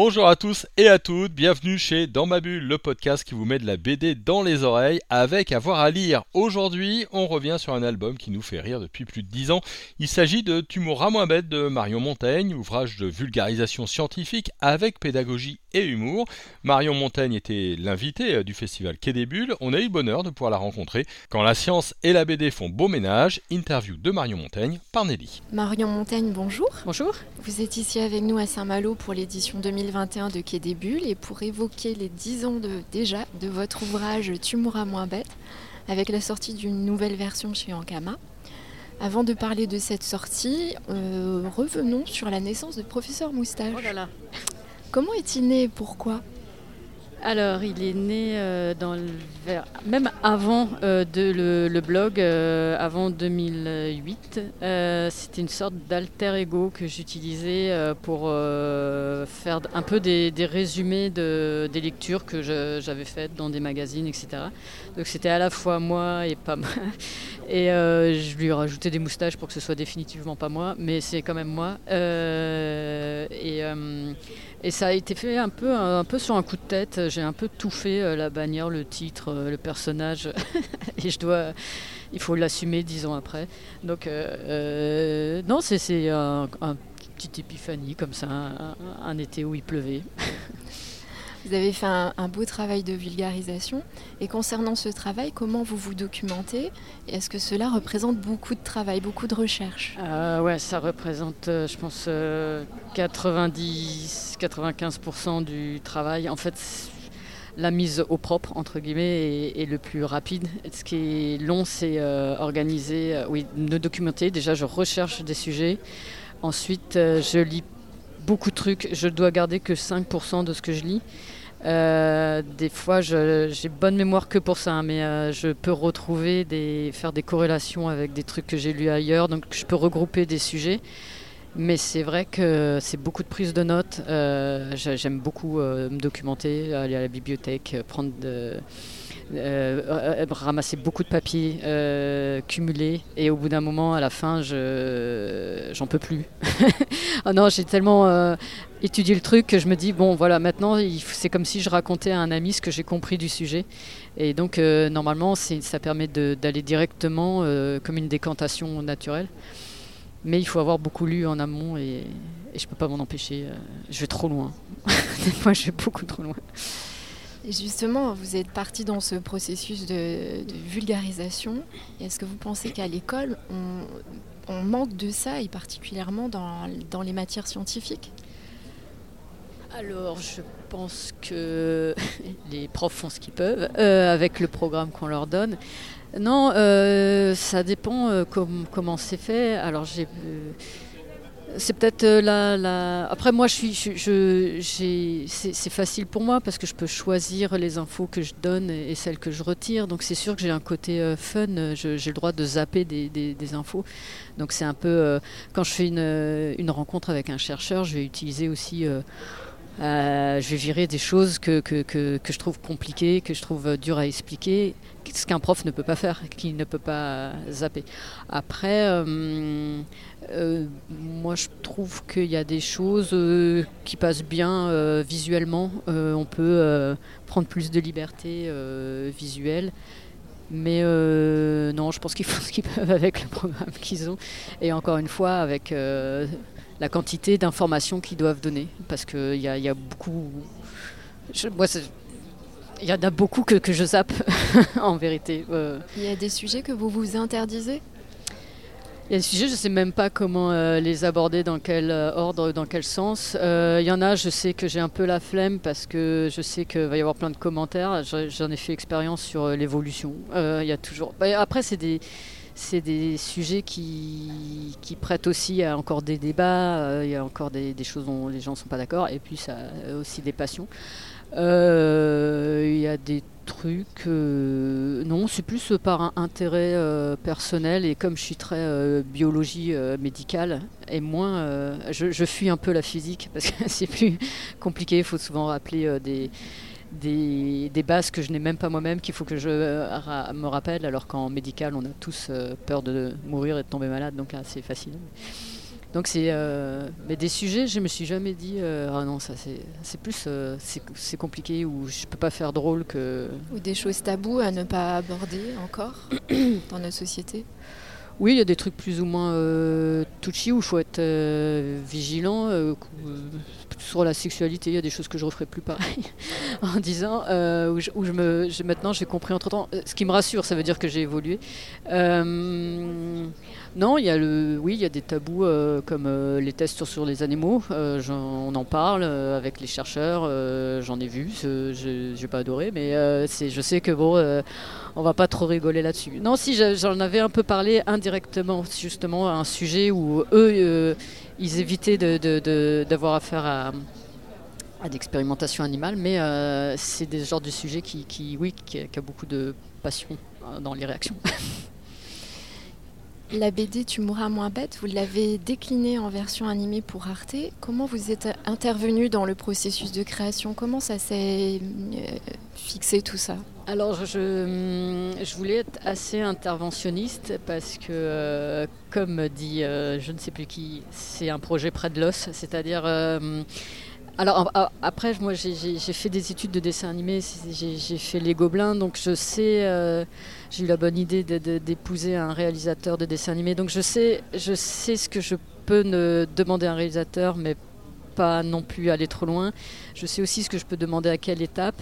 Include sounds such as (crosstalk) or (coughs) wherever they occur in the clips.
Bonjour à tous et à toutes, bienvenue chez Dans ma bulle, le podcast qui vous met de la BD dans les oreilles avec avoir à lire. Aujourd'hui, on revient sur un album qui nous fait rire depuis plus de 10 ans. Il s'agit de Tu mourras moins bête de Marion Montaigne, ouvrage de vulgarisation scientifique avec pédagogie et humour. Marion Montaigne était l'invité du festival Quai des Bulles. On a eu le bonheur de pouvoir la rencontrer quand la science et la BD font beau ménage. Interview de Marion Montaigne par Nelly. Marion Montaigne, bonjour. Bonjour. Vous êtes ici avec nous à Saint-Malo pour l'édition 2021 de Quai des Bulles et pour évoquer les 10 ans de, déjà de votre ouvrage Tu mourras moins bête avec la sortie d'une nouvelle version chez Ankama. Avant de parler de cette sortie, euh, revenons sur la naissance de Professeur Moustache. Oh là là. Comment est-il né? Et pourquoi? Alors, il est né euh, dans le, même avant euh, le, blog, euh, avant 2008. Euh, C'était une sorte d'alter ego que j'utilisais pour faire un peu des, résumés de, des lectures que j'avais faites dans des magazines, etc. Donc c'était à la fois moi et pas (laughs) moi. Et je lui ai rajouté des moustaches pour que ce soit définitivement pas moi, mais c'est quand même moi. Et ça a été fait un peu, un peu sur un coup de tête. J'ai un peu tout fait, euh, la bannière, le titre, euh, le personnage. (laughs) et je dois, il faut l'assumer dix ans après. Donc, euh, non, c'est un, un petit épiphanie comme ça, un été où il pleuvait. (laughs) Vous avez fait un, beau travail de vulgarisation. Et concernant ce travail, comment vous vous documentez? Est-ce que cela représente beaucoup de travail, beaucoup de recherche? Euh, ouais, ça représente, euh, je pense, 90-95% du travail. En fait, la mise au propre, entre guillemets, est, est le plus rapide. Ce qui est long, c'est euh, organiser, euh, oui, me documenter. Déjà, je recherche des sujets. Ensuite, euh, je lis beaucoup de trucs. Je dois garder que 5% de ce que je lis. Euh, des fois, j'ai bonne mémoire que pour ça, hein, mais euh, je peux retrouver des, faire des corrélations avec des trucs que j'ai lus ailleurs, donc je peux regrouper des sujets. Mais c'est vrai que c'est beaucoup de prise de notes. Euh, j'ai- J'aime beaucoup me documenter, aller à la bibliothèque, prendre de, euh, euh, ramasser beaucoup de papiers, euh, et au bout d'un moment, à la fin, je j'en peux plus. oh (laughs) non, j'ai tellement euh, étudié le truc que je me dis bon, voilà, maintenant, c'est comme si je racontais à un ami ce que j'ai compris du sujet, et donc euh, normalement, ça permet d'aller directement euh, comme une décantation naturelle. Mais il faut avoir beaucoup lu en amont et, et je peux pas m'en empêcher. euh, Je vais trop loin. (laughs) Des fois, je vais beaucoup trop loin. Justement, vous êtes parti dans ce processus de, vulgarisation. Est-ce que vous pensez qu'à l'école, on, manque de ça, et particulièrement dans, les matières scientifiques? Alors, je pense que (laughs) les profs font ce qu'ils peuvent euh, avec le programme qu'on leur donne. Non, euh, ça dépend euh, com- comment c'est fait. Alors, j'ai. C'est peut-être euh, la, Après, moi, je suis, c'est, facile pour moi parce que je peux choisir les infos que je donne et, celles que je retire. Donc, c'est sûr que j'ai un côté euh, fun. J'ai le droit de zapper des, infos. Donc, c'est un peu. euh, quand je fais une, rencontre avec un chercheur, je vais utiliser aussi. Euh, je vais virer des choses que, que, que, je trouve compliquées, que je trouve euh, dures à expliquer, ce qu'un prof ne peut pas faire, (laughs) qu'il ne peut pas euh, zapper. Après, moi je trouve qu'il y a des choses qui passent bien visuellement. On peut prendre plus de liberté visuelle. Mais non, je pense qu'ils (laughs) font ce qu'ils peuvent avec le programme qu'ils ont. Et encore une fois, avec la quantité d'informations qu'ils doivent donner. Parce qu'il y y a beaucoup. je- moi, il y en a beaucoup que, que je zappe, (laughs) en vérité. Euh, Il y a des sujets que vous vous interdisez? Il y a des sujets, je ne sais même pas comment euh, les aborder, dans quel euh, ordre, dans quel sens. Il y en a, je sais que j'ai un peu la flemme parce que je sais qu'il va y avoir plein de commentaires. J'en ai fait expérience sur l'évolution. Il y a toujours. bah, après, c'est des, c'est des sujets qui, qui, prêtent aussi à encore des débats, il y a encore des, choses dont les gens ne sont pas d'accord, et puis ça a aussi des passions. Il y a des trucs. Euh, non, c'est plus par intérêt euh, personnel et comme je suis très euh, biologie médicale et moins, je, fuis un peu la physique parce que (laughs) c'est plus compliqué. Il faut souvent rappeler des, des, bases que je n'ai même pas moi-même qu'il faut que je me rappelle. Alors qu'en médical, on a tous peur de mourir et de tomber malade, donc là c'est facile. Donc c'est euh, mais des sujets, je me suis jamais dit euh, ah non ça c'est plus euh, c'est compliqué ou je peux pas faire drôle que ou des choses taboues à ne pas aborder encore (coughs) dans notre société. Oui, il y a des trucs plus ou moins touchy où il faut être vigilant. Sur la sexualité, il y a des choses que je referai plus pareil (laughs) en disant où, je, où, je, me maintenant j'ai compris entre temps. Ce qui me rassure, ça veut dire que j'ai évolué. Non, il y a le, oui, il y a des tabous euh, comme euh, les tests sur, les animaux. Euh, on en parle avec les chercheurs. J'en ai vu, je n'ai pas adoré, mais je sais que bon, on va pas trop rigoler là-dessus. Non, si j'en avais un peu parlé indirectement, justement, à un sujet où eux, ils évitaient d'avoir affaire à à d'expérimentation animale, mais c'est des genres de sujets qui, oui, qui, a beaucoup de passion dans les réactions. (laughs) La BD Tu mourras moins bête, vous l'avez déclinée en version animée pour Arte. Comment vous êtes intervenu dans le processus de création? Comment ça s'est euh, fixé tout ça? Alors, je, je, voulais être assez interventionniste parce que, euh, comme dit euh, je ne sais plus qui, c'est un projet près de l'os, c'est-à-dire alors après, moi j'ai fait des études de dessin animé, j'ai fait Les Gobelins, donc je sais, euh, j'ai eu la bonne idée d'épouser un réalisateur de dessin animé, donc je sais, je sais ce que je peux demander à un réalisateur, mais pas non plus aller trop loin. Je sais aussi ce que je peux demander à quelle étape.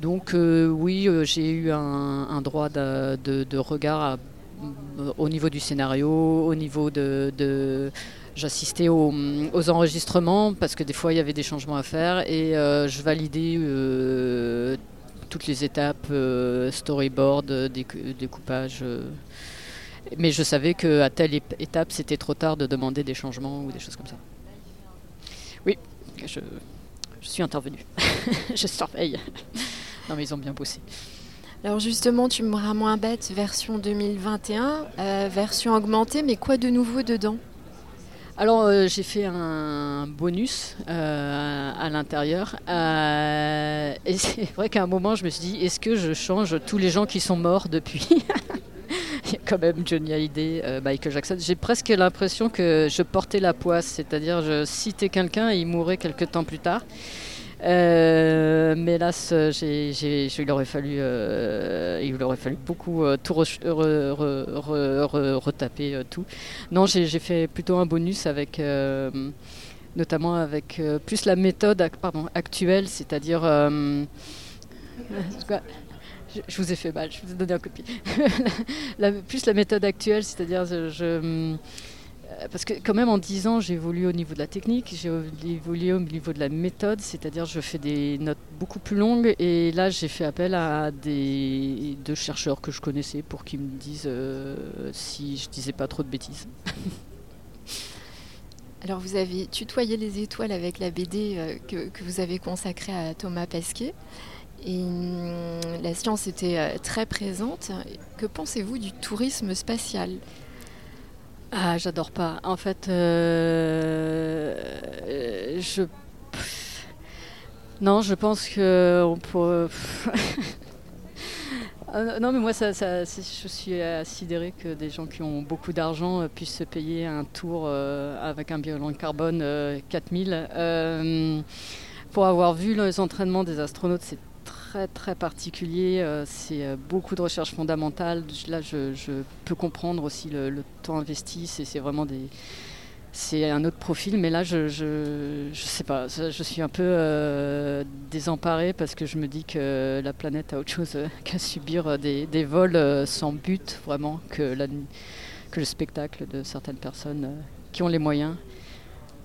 Donc euh, oui, euh, j'ai eu un, droit de, regard au niveau du scénario, au niveau de J'assistais aux, enregistrements parce que des fois il y avait des changements à faire et euh, je validais euh, toutes les étapes, euh, storyboard, découpage. mais je savais qu'à telle étape c'était trop tard de demander des changements ou des choses comme ça. Oui, je, suis intervenu. (laughs) je surveille. Non mais ils ont bien bossé. Alors justement, tu me moins bête, version 2021, version augmentée, mais quoi de nouveau dedans? Alors euh, j'ai fait un bonus euh, à l'intérieur euh, et c'est vrai qu'à un moment je me suis dit est-ce que je change tous les gens qui sont morts depuis? (laughs) Il y a quand même Johnny Hallyday, Michael Jackson. J'ai presque l'impression que je portais la poisse, c'est-à-dire je citais quelqu'un et il mourait quelques temps plus tard. Euh, mais hélas, j'ai, il, aurait fallu, euh, il aurait fallu beaucoup euh, tout retaper tout. Non, j'ai, fait plutôt un bonus avec, notamment avec plus la méthode actuelle, c'est-à-dire. Je, vous ai fait mal, je vous ai donné un copie. (laughs) plus la méthode actuelle, c'est-à-dire je euh, parce que quand même en 10 ans, j'ai évolué au niveau de la technique, j'ai évolué au niveau de la méthode, c'est-à-dire je fais des notes beaucoup plus longues et là j'ai fait appel à des deux chercheurs que je connaissais pour qu'ils me disent euh, si je disais pas trop de bêtises. (laughs) Alors vous avez tutoyé les étoiles avec la BD euh, que, que, vous avez consacrée à Thomas Pesquet. Et hum, la science était très présente. Que pensez-vous du tourisme spatial? Ah, j'adore pas. En fait, euh, je. Non, je pense que on peut. (laughs) Non, mais moi, ça, ça, je suis sidérée que des gens qui ont beaucoup d'argent euh, puissent se payer un tour euh, avec un bilan de carbone 4000. pour avoir vu les entraînements des astronautes, c'est très très particulier. Euh, c'est euh, beaucoup de recherche fondamentale. Là, je, peux comprendre aussi le, temps investi. C'est vraiment des c'est un autre profil, mais là, je, je, sais pas, je suis un peu euh, désemparée parce que je me dis que la planète a autre chose (laughs) qu'à subir des, des, vols sans but, vraiment, que, la, que le spectacle de certaines personnes qui ont les moyens.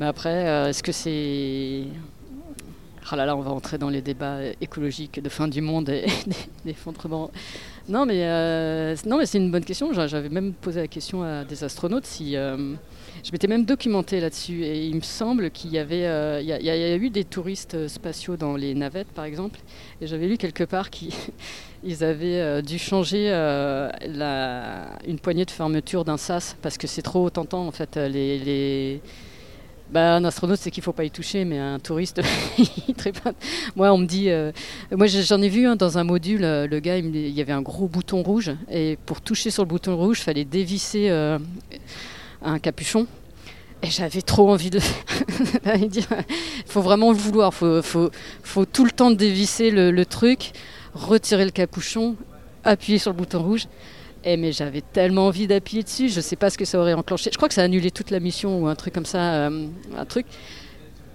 Mais après, est-ce que c'est ah là là, on va entrer dans les débats écologiques de fin du monde et (laughs) d'effondrement. Non, mais, euh, non, mais c'est une bonne question. J'a- J'avais même posé la question à des astronautes si. euh, je m'étais même documenté là-dessus et il me semble qu'il y avait. euh, Il y, a- eu des touristes euh, spatiaux dans les navettes, par exemple. Et j'avais lu quelque part qu'ils (laughs) ils avaient euh, dû changer euh, la, une poignée de fermeture d'un sas parce que c'est trop tentant, en fait. euh, Les. les- bah, un astronaute, c'est qu'il faut pas y toucher, mais un touriste, (laughs) il. Moi, on me dit, euh, moi j'en ai vu dans un module, euh, le gars, il, y avait un gros bouton rouge, et pour toucher sur le bouton rouge, il fallait dévisser euh, un capuchon. Et j'avais trop envie de (laughs) Il faut vraiment le vouloir, il faut, faut, faut tout le temps dévisser le truc, retirer le capuchon, appuyer sur le bouton rouge. Et mais j'avais tellement envie d'appuyer dessus, je sais pas ce que ça aurait enclenché. Je crois que ça a annulé toute la mission ou un truc comme ça, euh, un truc.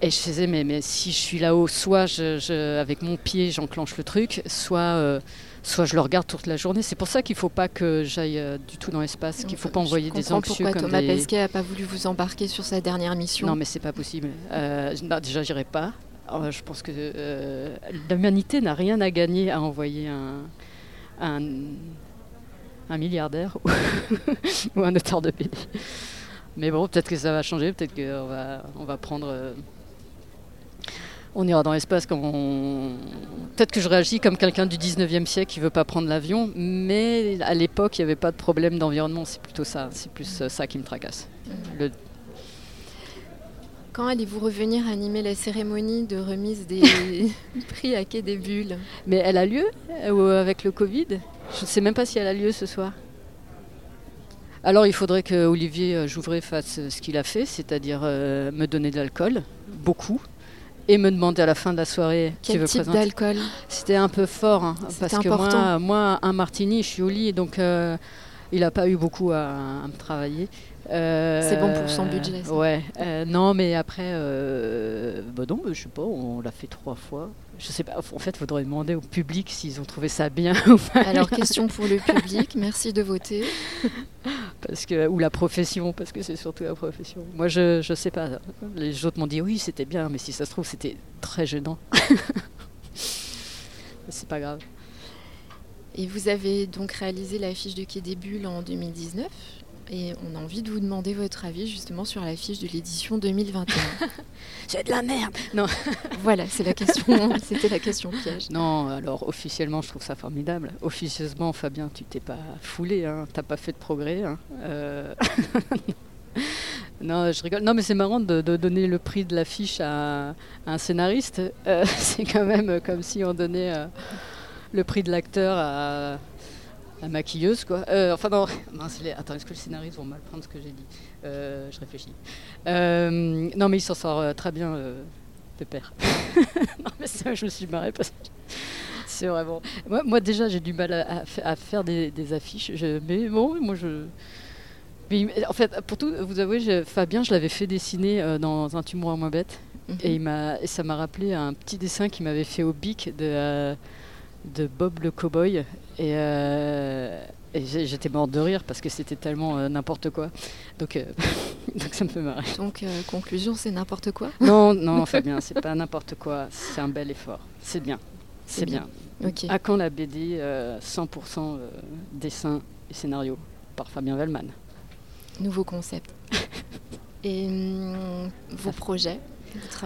Et je faisais, mais, mais si je suis là-haut, soit je, je- avec mon pied j'enclenche le truc, soit, euh, soit je le regarde toute la journée. C'est pour ça qu'il ne faut pas que j'aille euh, du tout dans l'espace, qu'il ne faut pas envoyer des anxieux pourquoi comme Thomas des... Pesquet n'a pas voulu vous embarquer sur sa dernière mission. Non, mais c'est pas possible. Euh, non, déjà, j'irai pas. Euh, je pense que l'humanité n'a rien à gagner à envoyer un, un, un milliardaire ou, (laughs) ou un auteur de BD. Mais bon, peut-être que ça va changer, peut-être qu'on va, on va prendre. euh, on ira dans l'espace quand on... Peut-être que je réagis comme quelqu'un du 19e siècle qui veut pas prendre l'avion, mais à l'époque, il n'y avait pas de problème d'environnement. C'est plutôt ça. C'est plus euh, ça qui me tracasse. Le- Quand allez-vous revenir animer la cérémonie de remise des (laughs) prix à Quai des Bulles? Mais elle a lieu euh, avec le Covid? Je ne sais même pas si elle a lieu ce soir. Alors il faudrait que Olivier euh, Jouvray fasse euh, ce qu'il a fait, c'est-à-dire euh, me donner de l'alcool, beaucoup, et me demander à la fin de la soirée qui Quel veut type présenter. d'alcool? C'était un peu fort, hein, parce que moi, moi, un martini, je suis au lit, donc euh, il n'a pas eu beaucoup à, à me travailler. Euh, C'est bon pour son budget, ça. Ouais. euh, non, mais après, euh, bah non, je sais pas, on l'a fait trois fois. Je sais pas. En fait, il faudrait demander au public s'ils ont trouvé ça bien (laughs) ou pas. Alors, question pour le public, merci de voter. (laughs) parce que ou la profession, parce que c'est surtout la profession. Moi, je je sais pas. Les autres m'ont dit oui, c'était bien, mais si ça se trouve, c'était très gênant. (laughs) c'est pas grave. Et vous avez donc réalisé l'affiche de Quai des Bulles en 2019. Et on a envie de vous demander votre avis justement sur l'affiche de l'édition 2021. C'est (laughs) de la merde. (laughs) voilà, c'est la question. C'était la question piège. Non, alors officiellement, je trouve ça formidable. Officieusement, Fabien, tu t'es pas foulé, hein. t'as pas fait de progrès. hein. Euh, (laughs) non, je rigole. Non, mais c'est marrant de, de donner le prix de l'affiche à, à un scénariste. Euh, c'est quand même comme si on donnait euh, le prix de l'acteur à la maquilleuse, quoi. Euh, enfin, non, (laughs) mince, les- attends, est-ce que les scénaristes vont mal prendre ce que j'ai dit Euh, Je réfléchis. Euh, non, mais il s'en sort très bien, Pépère. (laughs) non, mais ça, je me suis marrée parce que (laughs) c'est vraiment. Moi, moi, déjà, j'ai du mal à, à fa- à faire des, des affiches. Je- mais bon, moi, je. Mais, en fait, pour tout vous avouer, je- Fabien, je l'avais fait dessiner dans un tumour à moins bête. Et, il m'a, et ça m'a rappelé un petit dessin qu'il m'avait fait au bic de, de Bob le cowboy. Et, euh, et j'étais morte de rire parce que c'était tellement euh, n'importe quoi. Donc, euh, (laughs) donc ça me fait marrer. Donc, conclusion, c'est n'importe quoi? (laughs) Non, non, Fabien, c'est pas n'importe quoi. C'est un bel effort. C'est bien. C'est bien. Ok. À quand la BD euh, 100% euh, dessin et scénario par Fabien Vellman Nouveau concept. (laughs) Et hum, vos projets? Vous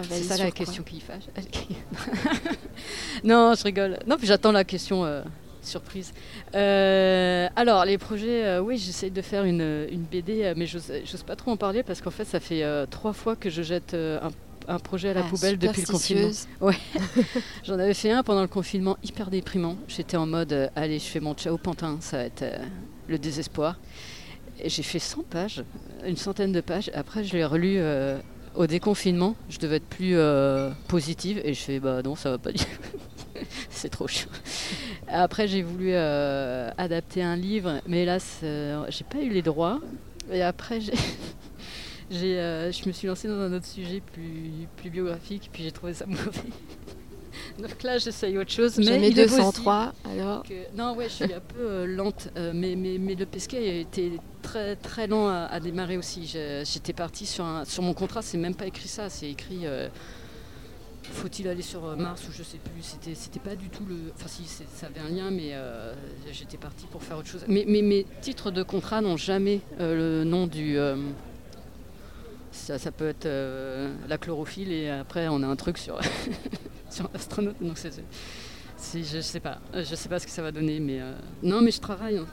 C'est ça sur la question qui fâche. (laughs) non, je rigole. Non, puis j'attends la question euh, surprise. Euh, alors, les projets, euh, oui, j'essaye de faire une, une BD, mais j'ose pas trop en parler parce qu'en fait, ça fait trois fois que je jette un, un projet à la Ah, poubelle depuis le confinement. superstitieuse. (laughs) J'en avais fait un pendant le confinement hyper déprimant. J'étais en mode euh, allez, je fais mon ciao pantin, ça va être euh, le désespoir. Et j'ai fait 100 pages, une centaine de pages. Après, je l'ai relu euh, au déconfinement. Je devais être plus euh, positive et je fais bah non, ça va pas du (laughs) C'est trop chaud. Après, j'ai voulu euh, adapter un livre, mais hélas, euh, j'ai pas eu les droits. Et après, j'ai. (laughs) je me suis lancée dans un autre sujet plus, plus biographique, puis j'ai trouvé ça (laughs) mauvais. (laughs) Donc là, j'essaye autre chose. Mais possible 203, alors. que- Non, ouais, je suis un peu euh, lente, euh, mais, mais, mais le pesquet a été très, très lent à, à démarrer aussi. J'étais partie sur, un, sur mon contrat, c'est même pas écrit ça, c'est écrit euh, faut-il aller sur Mars ou je sais plus. C'était, c'était pas du tout le. Enfin, si, ça avait un lien, mais j'étais partie pour faire autre chose. Mais, mes titres de contrat n'ont jamais le nom du. Ça, ça, peut être la chlorophylle et après on a un truc sur, (laughs) sur l'astronaute. Donc c'est, je sais pas, je sais pas ce que ça va donner, mais non, mais je travaille. Hein.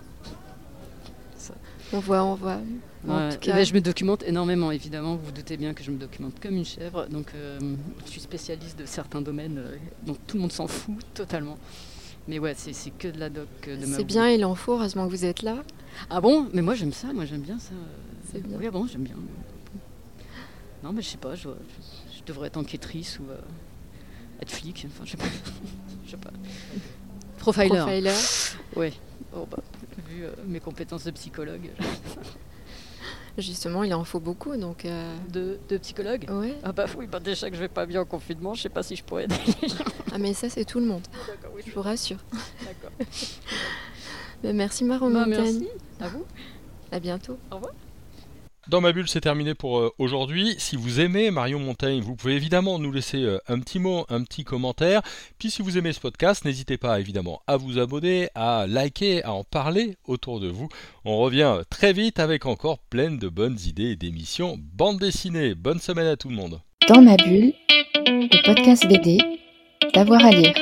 On voit, on voit. je me documente énormément, évidemment. Vous vous doutez bien que je me documente comme une chèvre. Donc, euh, je suis spécialiste de certains domaines euh, dont tout le monde s'en fout totalement. Mais ouais, c'est que de la doc. Euh, c'est bien, il en faut, heureusement que vous êtes là. Ah bon? Mais moi, j'aime ça. Moi, j'aime bien ça. C'est bien. Oui, bon, j'aime bien. Non, mais je sais pas. Je, devrais être enquêtrice ou être flic. Enfin, je sais pas. (laughs) je sais pas. Profiler. Profiler. Oui. Oh, bah, vu euh, mes compétences de psychologue. (laughs) Justement, il en faut beaucoup, donc. Euh, de, de psychologues Oui. Ah bah oui, bah déjà que je vais pas bien en confinement, je sais pas si je pourrais aider (laughs) Ah mais ça, c'est tout le monde. Oui, je vous rassure. D'accord. merci Maro bah, Merci. À vous. À bientôt. Au revoir. Dans ma bulle, c'est terminé pour euh, aujourd'hui. Si vous aimez Marion Montaigne, vous pouvez évidemment nous laisser euh, un petit mot, un petit commentaire. Puis si vous aimez ce podcast, n'hésitez pas évidemment à vous abonner, à liker, à en parler autour de vous. On revient très vite avec encore plein de bonnes idées et d'émissions bande dessinée. Bonne semaine à tout le monde. Dans ma bulle, le podcast BD, d'avoir à lire.